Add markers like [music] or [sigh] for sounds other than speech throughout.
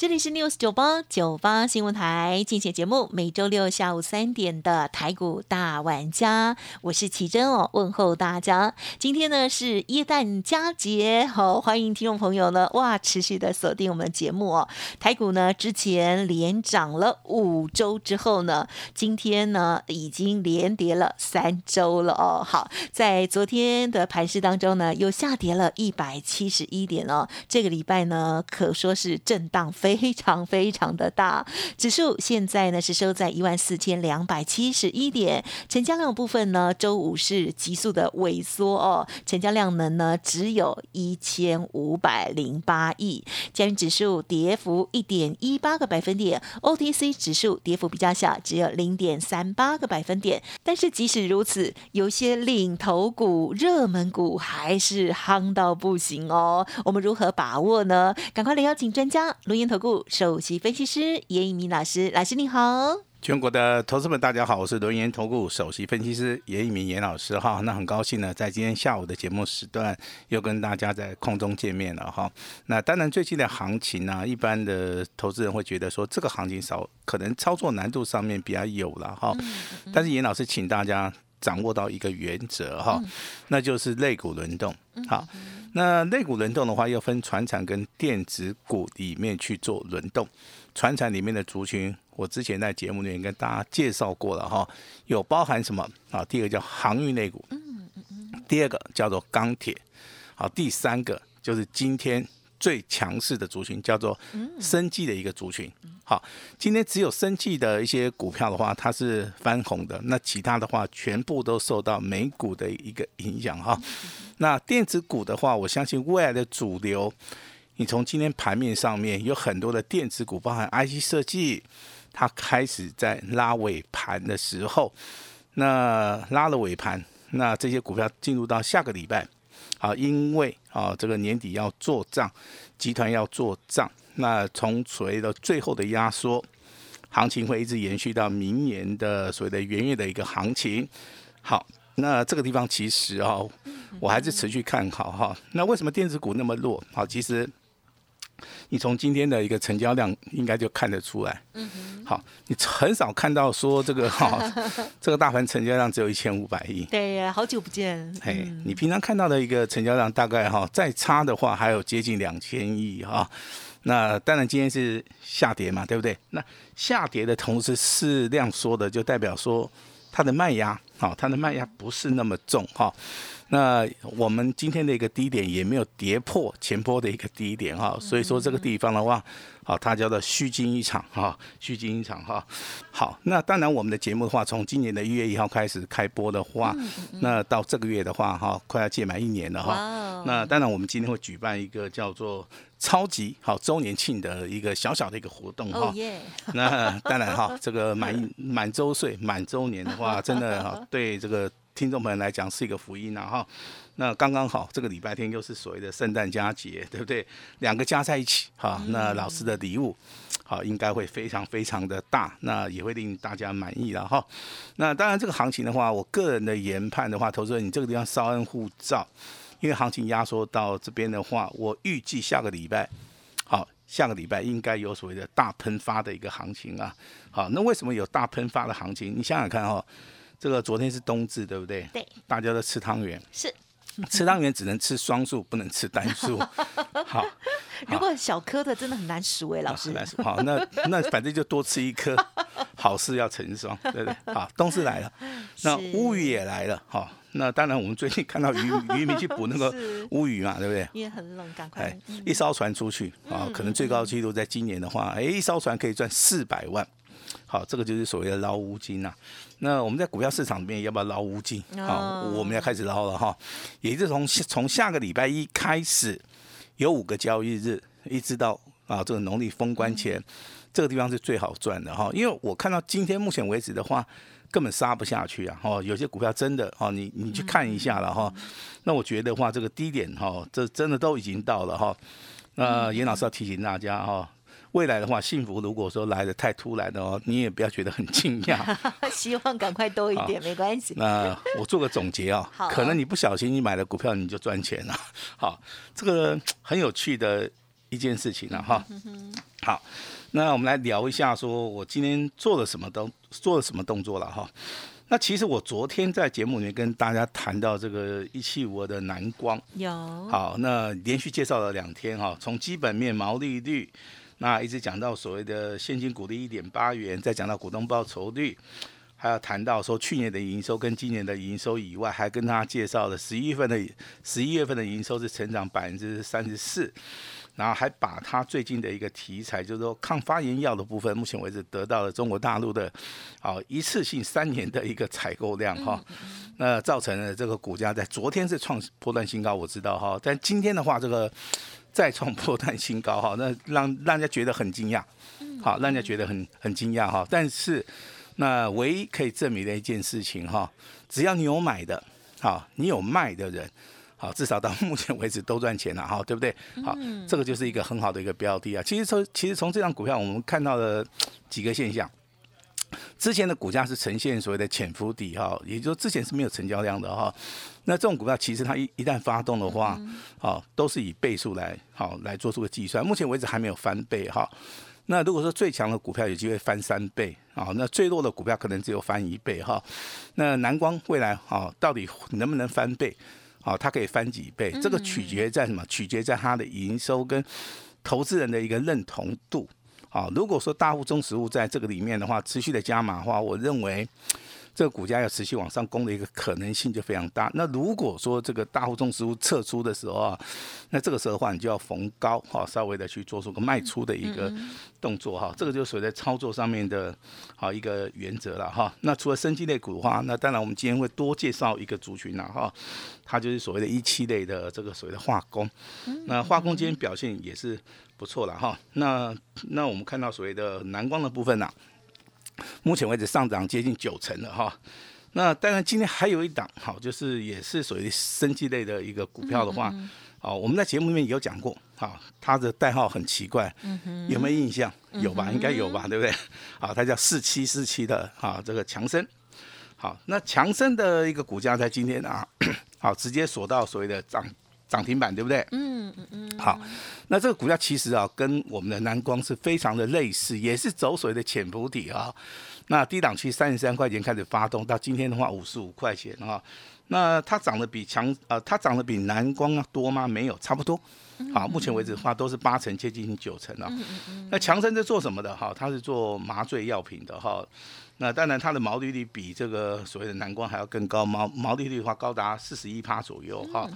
这里是 News 九八九八新闻台，竞选节目每周六下午三点的台股大玩家，我是奇珍哦，问候大家。今天呢是耶诞佳节，好欢迎听众朋友呢，哇，持续的锁定我们的节目哦。台股呢之前连涨了五周之后呢，今天呢已经连跌了三周了哦。好，在昨天的盘市当中呢，又下跌了一百七十一点哦。这个礼拜呢，可说是震荡非。非常非常的大，指数现在呢是收在一万四千两百七十一点，成交量部分呢，周五是急速的萎缩哦，成交量能呢只有一千五百零八亿，加元指数跌幅一点一八个百分点，OTC 指数跌幅比较小，只有零点三八个百分点，但是即使如此，有些领头股、热门股还是夯到不行哦，我们如何把握呢？赶快来邀请专家罗岩投。股首席分析师严一鸣老师，老师你好，全国的投资们大家好，我是轮研投顾首席分析师严一鸣严老师哈，那很高兴呢，在今天下午的节目时段又跟大家在空中见面了哈。那当然最近的行情呢，一般的投资人会觉得说这个行情少，可能操作难度上面比较有了哈。但是严老师请大家掌握到一个原则哈，那就是肋骨轮动好。那肋骨轮动的话，要分船产跟电子股里面去做轮动。船产里面的族群，我之前在节目里面跟大家介绍过了哈，有包含什么啊？第一个叫航运类股，第二个叫做钢铁，好，第三个就是今天。最强势的族群叫做生计的一个族群。好，今天只有生计的一些股票的话，它是翻红的。那其他的话，全部都受到美股的一个影响哈。那电子股的话，我相信未来的主流，你从今天盘面上面有很多的电子股，包含 IC 设计，它开始在拉尾盘的时候，那拉了尾盘，那这些股票进入到下个礼拜。啊，因为啊，这个年底要做账，集团要做账，那从所谓的最后的压缩，行情会一直延续到明年的所谓的元月的一个行情。好，那这个地方其实啊，我还是持续看好哈。那为什么电子股那么弱？好，其实。你从今天的一个成交量应该就看得出来，嗯，好，你很少看到说这个哈，[laughs] 这个大盘成交量只有一千五百亿，对呀，好久不见，哎，你平常看到的一个成交量大概哈，再差的话还有接近两千亿哈，那当然今天是下跌嘛，对不对？那下跌的同时是量缩的，就代表说它的卖压，好，它的卖压不是那么重哈。那我们今天的一个低点也没有跌破前波的一个低点哈，所以说这个地方的话，好，它叫做虚惊一场哈，虚惊一场哈。好，那当然我们的节目的话，从今年的一月一号开始开播的话，那到这个月的话哈，快要届满一年了哈。那当然我们今天会举办一个叫做超级好周年庆的一个小小的一个活动哈。那当然哈，这个满满周岁满周年的话，真的哈，对这个。听众朋友来讲是一个福音呐哈，那刚刚好这个礼拜天又是所谓的圣诞佳节，对不对？两个加在一起哈，那老师的礼物好应该会非常非常的大，那也会令大家满意了哈。那当然这个行情的话，我个人的研判的话，投资人你这个地方稍安勿躁，因为行情压缩到这边的话，我预计下个礼拜好，下个礼拜应该有所谓的大喷发的一个行情啊。好，那为什么有大喷发的行情？你想想看哈。这个昨天是冬至，对不对？对，大家都吃汤圆。是，[laughs] 吃汤圆只能吃双数，不能吃单数。[laughs] 好，如果小颗的真的很难数哎，老师。难数。好，那那反正就多吃一颗，[laughs] 好事要成双，对不对？好，冬至来了，那乌鱼也来了。好，那当然我们最近看到渔渔民去捕那个乌鱼嘛，对不对？因为很冷，赶快。一艘船出去啊，可能最高纪录在今年的话，哎，一艘船可以赚四百万。好，这个就是所谓的捞乌金呐。那我们在股票市场里面要不要捞乌金？好，我们要开始捞了哈。也就是从从下个礼拜一开始，有五个交易日，一直到啊这个农历封关前，这个地方是最好赚的哈。因为我看到今天目前为止的话，根本杀不下去啊！哦，有些股票真的哦，你你去看一下了哈。那我觉得话，这个低点哈，这真的都已经到了哈。那严老师要提醒大家哈。未来的话，幸福如果说来的太突然的哦，你也不要觉得很惊讶。[laughs] 希望赶快多一点，没关系。那我做个总结 [laughs] 啊，可能你不小心你买了股票你就赚钱了。[laughs] 好，这个很有趣的一件事情了哈。好，那我们来聊一下，说我今天做了什么动，做了什么动作了哈。那其实我昨天在节目里面跟大家谈到这个一七五二的蓝光，有。好，那连续介绍了两天哈，从基本面、毛利率。那一直讲到所谓的现金股利一点八元，再讲到股东报酬率，还要谈到说去年的营收跟今年的营收以外，还跟他介绍了十一月份的十一月份的营收是成长百分之三十四，然后还把他最近的一个题材，就是说抗发炎药的部分，目前为止得到了中国大陆的啊一次性三年的一个采购量哈，那造成了这个股价在昨天是创破断新高，我知道哈，但今天的话这个。再创破断新高哈，[laughs] 那让让人家觉得很惊讶，好，让人家觉得很很惊讶哈。但是，那唯一可以证明的一件事情哈，只要你有买的，好，你有卖的人，好，至少到目前为止都赚钱了哈，[laughs] 对不对？好，这个就是一个很好的一个标的啊。其实从其实从这张股票我们看到了几个现象。之前的股价是呈现所谓的潜伏底哈，也就是之前是没有成交量的哈。那这种股票其实它一一旦发动的话，好都是以倍数来好来做出个计算。目前为止还没有翻倍哈。那如果说最强的股票有机会翻三倍啊，那最弱的股票可能只有翻一倍哈。那南光未来啊到底能不能翻倍？好，它可以翻几倍？这个取决在什么？取决在它的营收跟投资人的一个认同度。好，如果说大户中实物在这个里面的话，持续的加码的话，我认为这个股价要持续往上攻的一个可能性就非常大。那如果说这个大户中实物撤出的时候啊，那这个时候的话，你就要逢高哈，稍微的去做出个卖出的一个动作哈。这个就属于在操作上面的好一个原则了哈。那除了生机类股的话，那当然我们今天会多介绍一个族群了哈，它就是所谓的一期类的这个所谓的化工。那化工今天表现也是。不错了哈，那那我们看到所谓的蓝光的部分呢，目前为止上涨接近九成了哈。那当然今天还有一档好，就是也是属于生技类的一个股票的话，哦，我们在节目里面也有讲过，哈，它的代号很奇怪，有没有印象？有吧，应该有吧，对不对？好，它叫四七四七的啊，这个强生。好，那强生的一个股价在今天啊，[coughs] 好，直接锁到所谓的涨。涨停板对不对？嗯嗯嗯。好，那这个股价其实啊，跟我们的南光是非常的类似，也是走水的潜伏底啊。那低档区三十三块钱开始发动，到今天的话五十五块钱啊。那它涨得比强呃，它涨得比南光要多吗？没有，差不多。好，目前为止的话都是八成接近九成啊。那强生是做什么的？哈，它是做麻醉药品的哈。那当然，它的毛利率比这个所谓的蓝光还要更高，毛毛利率的话高达四十一趴左右哈。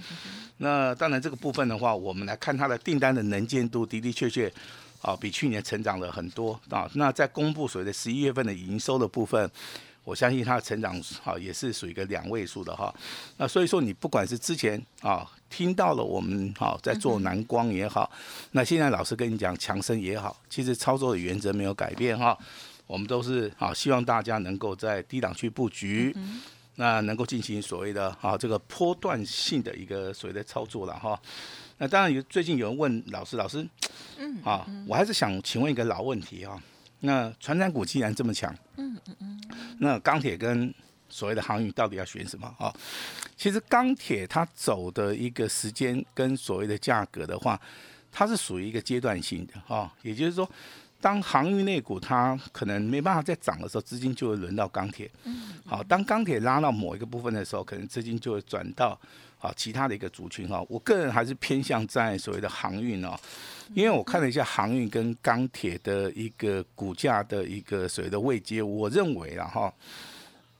那当然这个部分的话，我们来看它的订单的能见度的的确确啊，比去年成长了很多啊。那在公布所谓的十一月份的营收的部分，我相信它的成长啊也是属于一个两位数的哈。那所以说，你不管是之前啊听到了我们哈在做蓝光也好，那现在老师跟你讲强生也好，其实操作的原则没有改变哈。我们都是啊，希望大家能够在低档区布局，那能够进行所谓的啊这个波段性的一个所谓的操作了哈。那当然有最近有人问老师，老师，嗯，啊，我还是想请问一个老问题啊。那传染股既然这么强，嗯嗯嗯，那钢铁跟所谓的航运到底要选什么啊？其实钢铁它走的一个时间跟所谓的价格的话，它是属于一个阶段性的哈，也就是说。当航运类股它可能没办法再涨的时候，资金就会轮到钢铁。好，当钢铁拉到某一个部分的时候，可能资金就会转到啊其他的一个族群哈。我个人还是偏向在所谓的航运哦，因为我看了一下航运跟钢铁的一个股价的一个所谓的位阶，我认为啊哈，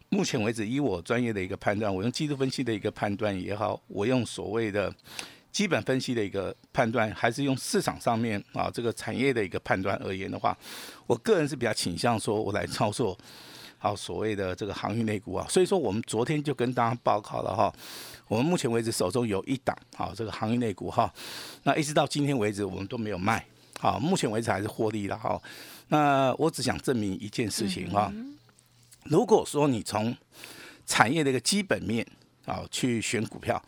目前为止以我专业的一个判断，我用技术分析的一个判断也好，我用所谓的。基本分析的一个判断，还是用市场上面啊这个产业的一个判断而言的话，我个人是比较倾向说，我来操作好所谓的这个航运类股啊。所以说，我们昨天就跟大家报告了哈，我们目前为止手中有一档好这个行业内股哈，那一直到今天为止我们都没有卖，好，目前为止还是获利了哈。那我只想证明一件事情哈，如果说你从产业的一个基本面啊去选股票，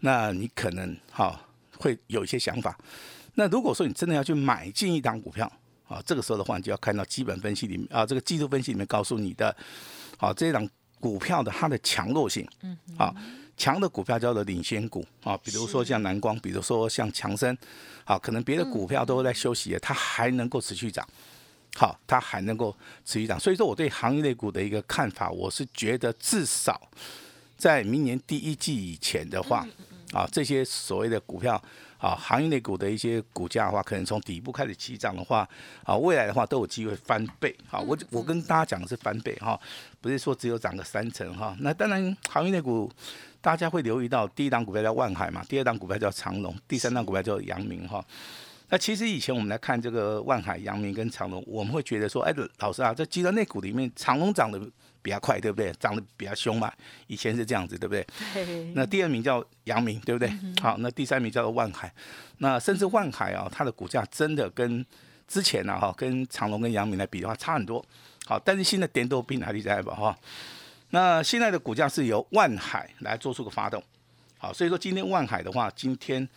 那你可能哈会有一些想法。那如果说你真的要去买进一档股票啊，这个时候的话，你就要看到基本分析里面啊，这个技术分析里面告诉你的，好这一档股票的它的强弱性，嗯，好强的股票叫做领先股啊，比如说像蓝光，比如说像强生，好，可能别的股票都在休息，它还能够持续涨。好，它还能够持续涨，所以说我对行业类股的一个看法，我是觉得至少在明年第一季以前的话，啊，这些所谓的股票啊，行业内股的一些股价的话，可能从底部开始起涨的话，啊，未来的话都有机会翻倍。好，我我跟大家讲的是翻倍哈，不是说只有涨个三成哈。那当然，行业内股大家会留意到，第一档股票叫万海嘛，第二档股票叫长隆，第三档股票叫阳明哈。那其实以前我们来看这个万海、阳明跟长隆，我们会觉得说，哎，老师啊，在集团内股里面，长隆涨得比较快，对不对？涨得比较凶嘛，以前是这样子，对不对？对。那第二名叫阳明，对不对？好，那第三名叫做万海。那甚至万海啊，它的股价真的跟之前呢，哈，跟长隆跟阳明来比的话，差很多。好，但是现在点都比哪里在吧？哈。那现在的股价是由万海来做出个发动。好，所以说今天万海的话，今天。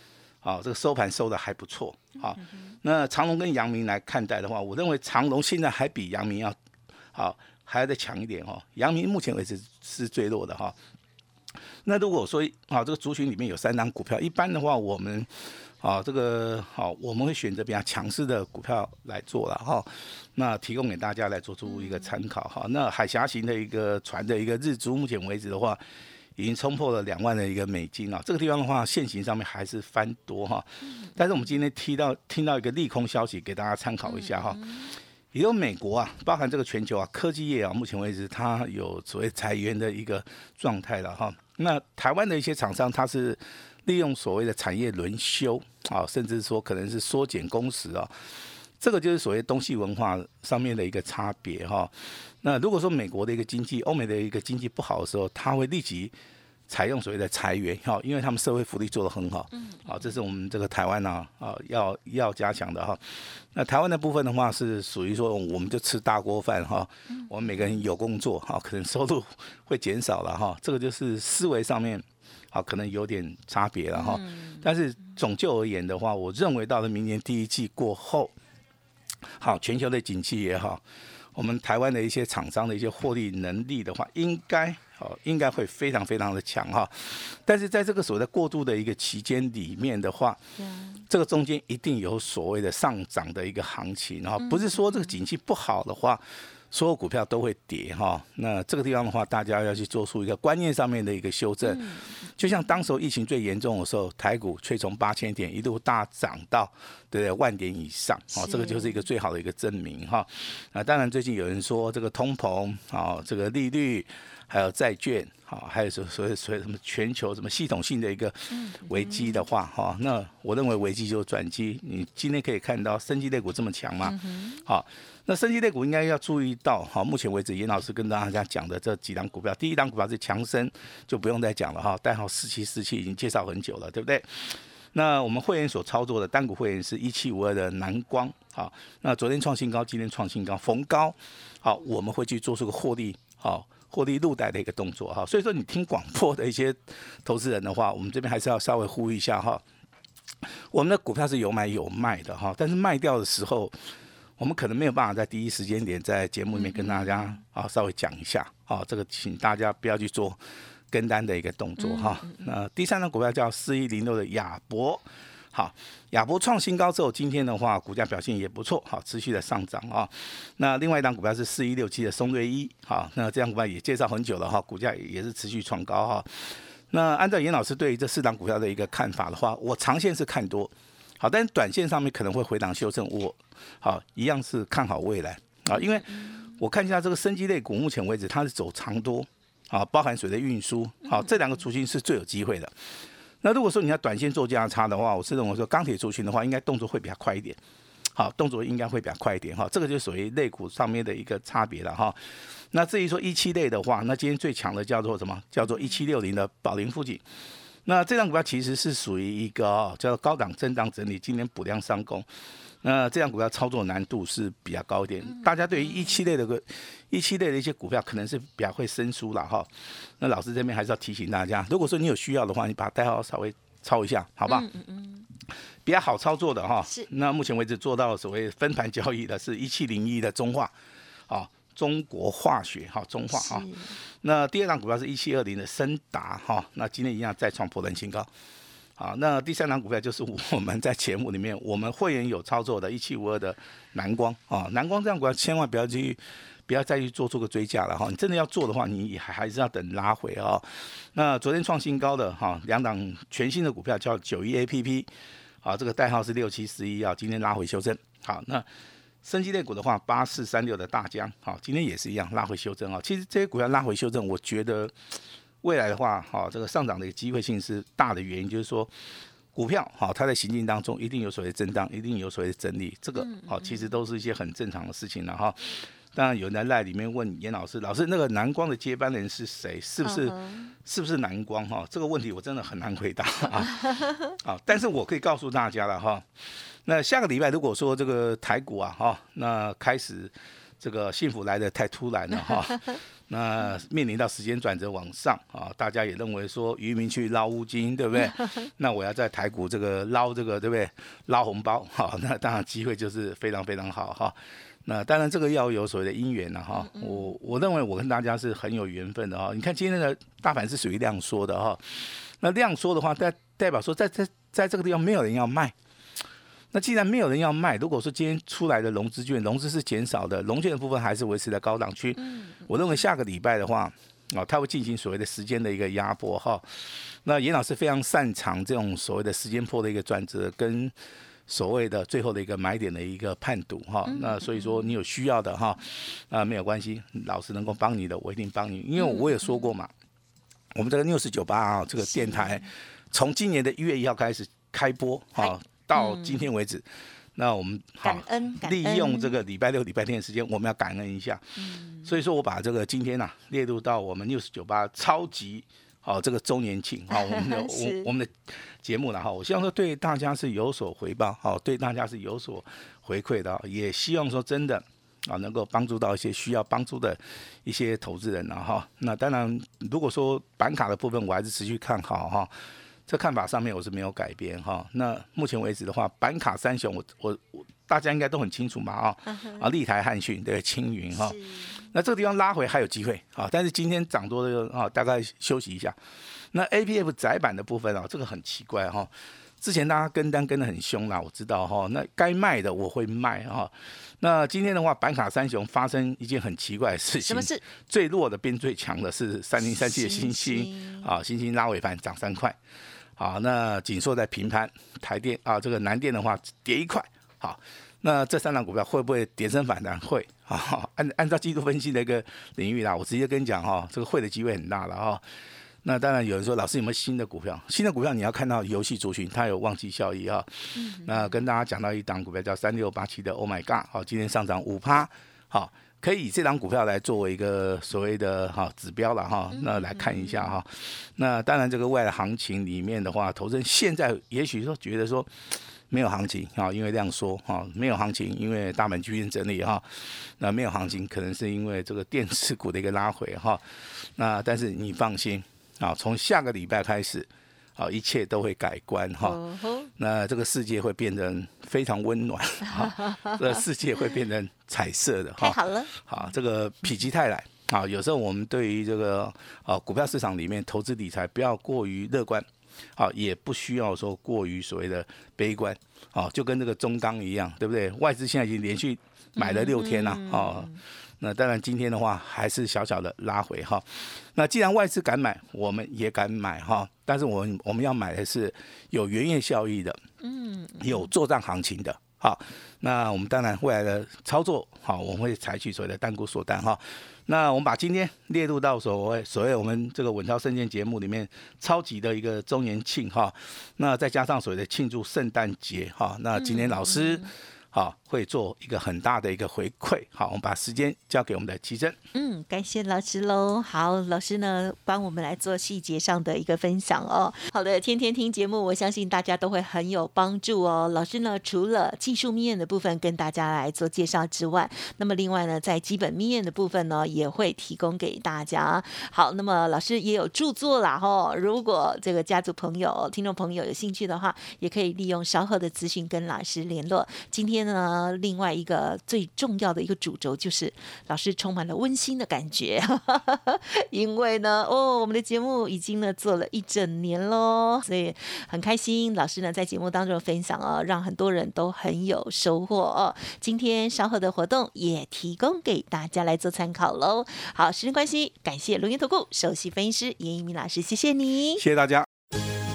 好，这个收盘收的还不错。好，那长隆跟阳明来看待的话，我认为长隆现在还比阳明要好，还要再强一点哈。阳明目前为止是最弱的哈。那如果说啊，这个族群里面有三张股票，一般的话，我们啊，这个好，我们会选择比较强势的股票来做了哈。那提供给大家来做出一个参考哈。那海峡型的一个船的一个日租，目前为止的话。已经冲破了两万的一个美金啊，这个地方的话，现行上面还是翻多哈。但是我们今天听到听到一个利空消息，给大家参考一下哈。也有美国啊，包含这个全球啊，科技业啊，目前为止它有所谓裁员的一个状态了哈。那台湾的一些厂商，它是利用所谓的产业轮休啊，甚至说可能是缩减工时啊。这个就是所谓东西文化上面的一个差别哈。那如果说美国的一个经济、欧美的一个经济不好的时候，它会立即采用所谓的裁员哈，因为他们社会福利做得很好。嗯。好，这是我们这个台湾呢啊要要加强的哈。那台湾的部分的话是属于说，我们就吃大锅饭哈。嗯。我们每个人有工作哈，可能收入会减少了哈。这个就是思维上面好，可能有点差别了哈。嗯。但是总就而言的话，我认为到了明年第一季过后。好，全球的景气也好，我们台湾的一些厂商的一些获利能力的话，应该哦，应该会非常非常的强哈。但是在这个所谓的过渡的一个期间里面的话，这个中间一定有所谓的上涨的一个行情，然后不是说这个景气不好的话。所有股票都会跌哈，那这个地方的话，大家要去做出一个观念上面的一个修正。就像当时候疫情最严重的时候，台股却从八千点一路大涨到对万点以上，哦，这个就是一个最好的一个证明哈。啊，当然最近有人说这个通膨啊，这个利率还有债券，好，还有所所谓所谓什么全球什么系统性的一个危机的话哈，那我认为危机就是转机。你今天可以看到升级类股这么强吗？好。那升级类股应该要注意到，哈，目前为止严老师跟大家讲的这几档股票，第一档股票是强生，就不用再讲了哈，代号四七四七已经介绍很久了，对不对？那我们会员所操作的单股会员是一七五二的南光，好，那昨天创新高，今天创新高，逢高，好，我们会去做出个获利，好，获利入袋的一个动作哈。所以说你听广播的一些投资人的话，我们这边还是要稍微呼吁一下哈，我们的股票是有买有卖的哈，但是卖掉的时候。我们可能没有办法在第一时间点在节目里面跟大家啊稍微讲一下啊，这个请大家不要去做跟单的一个动作哈。那第三张股票叫四一零六的亚博，好，亚博创新高之后，今天的话股价表现也不错，好，持续的上涨啊。那另外一档股票是四一六七的松瑞一，好，那这张股票也介绍很久了哈，股价也是持续创高哈。那按照严老师对于这四档股票的一个看法的话，我长线是看多。好，但是短线上面可能会回档修正，我好一样是看好未来啊，因为我看一下这个升级类股，目前为止它是走长多啊，包含水的运输，好，这两个族群是最有机会的。那如果说你要短线做价差的话，我是认为说钢铁族群的话，应该动作会比较快一点，好，动作应该会比较快一点哈，这个就属于类股上面的一个差别了哈。那至于说一期类的话，那今天最强的叫做什么？叫做一七六零的宝林附近。那这张股票其实是属于一个叫做高档震荡整理，今年补量上攻。那这样股票操作难度是比较高一点，大家对于一期类的个一期类的一些股票可能是比较会生疏了哈。那老师这边还是要提醒大家，如果说你有需要的话，你把代号稍微抄一下，好吧？嗯嗯比较好操作的哈是。那目前为止做到所谓分盘交易的是一七零一的中化，啊，中国化学哈，中化哈。那第二档股票是一七二零的森达哈，那今天一样再创破断新高。好，那第三档股票就是我们在节目里面我们会员有操作的，一七五二的南光啊，南光这样股票千万不要去，不要再去做出个追加了哈。你真的要做的话，你还还是要等拉回啊。那昨天创新高的哈，两档全新的股票叫九一 A P P，好，这个代号是六七十一啊，今天拉回修正。好，那生机类股的话，八四三六的大疆，好，今天也是一样拉回修正啊。其实这些股票拉回修正，我觉得未来的话，好，这个上涨的一个机会性是大的原因，就是说股票好，它在行进当中一定有所谓震荡，一定有所谓整理，这个好，其实都是一些很正常的事情了哈。当然有人在赖里面问严老师，老师那个南光的接班人是谁？是不是、是不是南光哈？这个问题我真的很难回答啊。[laughs] 啊，但是我可以告诉大家了哈。那下个礼拜如果说这个台股啊哈，那开始这个幸福来的太突然了哈，[laughs] 那面临到时间转折往上啊，大家也认为说渔民去捞乌金，对不对？[laughs] 那我要在台股这个捞这个，对不对？捞红包，好，[laughs] 那当然机会就是非常非常好哈。那当然这个要有所谓的因缘了哈。我我认为我跟大家是很有缘分的哈。你看今天的大盘是属于量缩的哈，那量缩的话代代表说在在在这个地方没有人要卖。那既然没有人要卖，如果说今天出来的融资券，融资是减少的，融券的部分还是维持在高档区。我认为下个礼拜的话，啊，它会进行所谓的时间的一个压迫哈。那严老师非常擅长这种所谓的时间破的一个转折跟所谓的最后的一个买点的一个判读哈。那所以说你有需要的哈，啊没有关系，老师能够帮你的，我一定帮你，因为我也说过嘛，我们这个六四九八啊这个电台，从今年的一月一号开始开播哈。到今天为止，那我们感恩感恩利用这个礼拜六、礼拜天的时间，我们要感恩一下。所以说我把这个今天呐、列入到我们六十九八超级好、这个周年庆好、我们的 [laughs] 我我们的节目了哈。我希望说对大家是有所回报好、对大家是有所回馈的，也希望说真的。啊，能够帮助到一些需要帮助的一些投资人了哈。那当然，如果说板卡的部分，我还是持续看好哈。这看法上面我是没有改变哈。那目前为止的话，板卡三雄我我我大家应该都很清楚嘛啊啊，立台汉讯对青云哈。那这个地方拉回还有机会啊，但是今天涨多的啊，大概休息一下。那 A P F 窄板的部分啊，这个很奇怪哈。之前大家跟单跟的很凶啦，我知道哈。那该卖的我会卖哈。那今天的话，板卡三雄发生一件很奇怪的事情。什么事？最弱的变最强的是三零三七的星星星啊，星星拉尾盘涨三块。好，那紧缩在平盘，台电啊，这个南电的话跌一块。好，那这三档股票会不会跌升反弹？会啊。按按照季度分析的一个领域啦，我直接跟你讲哈，这个会的机会很大了哈。那当然有人说，老师有没有新的股票？新的股票你要看到游戏族群它有旺季效益哈。那跟大家讲到一档股票叫三六八七的 Oh My God，好，今天上涨五趴，好。可以以这档股票来作为一个所谓的哈指标了哈，那来看一下哈。那当然这个未来行情里面的话，投资人现在也许说觉得说没有行情啊，因为这样说哈，没有行情，因为大盘区间整理哈。那没有行情，可能是因为这个电子股的一个拉回哈。那但是你放心啊，从下个礼拜开始。好，一切都会改观哈。那这个世界会变得非常温暖，哈，这个世界会变成彩色的哈。太好了，好，这个否极泰来啊，有时候我们对于这个啊股票市场里面投资理财不要过于乐观，好，也不需要说过于所谓的悲观，好，就跟这个中钢一样，对不对？外资现在已经连续买了六天了，哦。那当然，今天的话还是小小的拉回哈。那既然外资敢买，我们也敢买哈。但是我们我们要买的是有原业效益的，嗯，有作战行情的。好，那我们当然未来的操作，好，我们会采取所谓的单股锁单哈。那我们把今天列入到所谓所谓我们这个稳操胜券节目里面超级的一个周年庆哈。那再加上所谓的庆祝圣诞节哈。那今天老师。好，会做一个很大的一个回馈。好，我们把时间交给我们的奇珍。嗯，感谢老师喽。好，老师呢帮我们来做细节上的一个分享哦。好的，天天听节目，我相信大家都会很有帮助哦。老师呢除了技术面的部分跟大家来做介绍之外，那么另外呢在基本面的部分呢也会提供给大家。好，那么老师也有著作啦哈。如果这个家族朋友、听众朋友有兴趣的话，也可以利用稍后的资讯跟老师联络。今天呢，另外一个最重要的一个主轴就是老师充满了温馨的感觉，[laughs] 因为呢，哦，我们的节目已经呢做了一整年喽，所以很开心。老师呢在节目当中分享哦，让很多人都很有收获哦。今天稍后的活动也提供给大家来做参考喽。好，时间关系，感谢龙岩投顾首席分析师严一鸣老师，谢谢你，谢谢大家。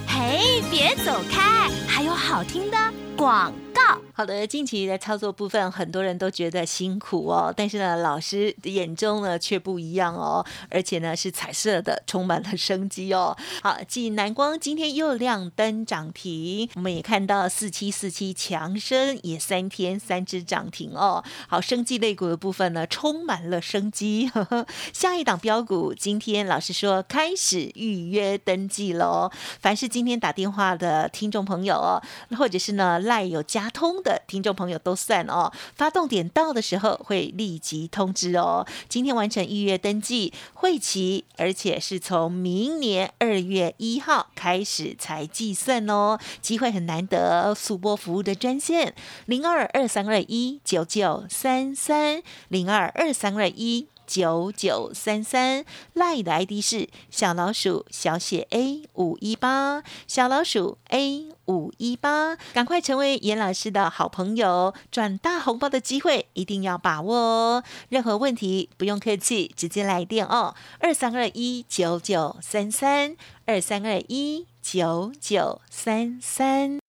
嘿，别走开，还有好听的广。好的，近期的操作部分，很多人都觉得辛苦哦，但是呢，老师眼中呢却不一样哦，而且呢是彩色的，充满了生机哦。好，继南光今天又亮灯涨停，我们也看到四七四七强生也三天三只涨停哦。好，生机类股的部分呢，充满了生机。呵 [laughs] 呵下一档标股，今天老师说开始预约登记喽。凡是今天打电话的听众朋友哦，或者是呢赖有加通的听众朋友都算哦，发动点到的时候会立即通知哦。今天完成预约登记，会期而且是从明年二月一号开始才计算哦。机会很难得，速播服务的专线零二二三二一九九三三零二二三二一。九九三三 lie 的 ID 是小老鼠小写 A 五一八，小老鼠 A 五一八，赶快成为严老师的好朋友，赚大红包的机会一定要把握哦！任何问题不用客气，直接来电哦，二三二一九九三三，二三二一九九三三。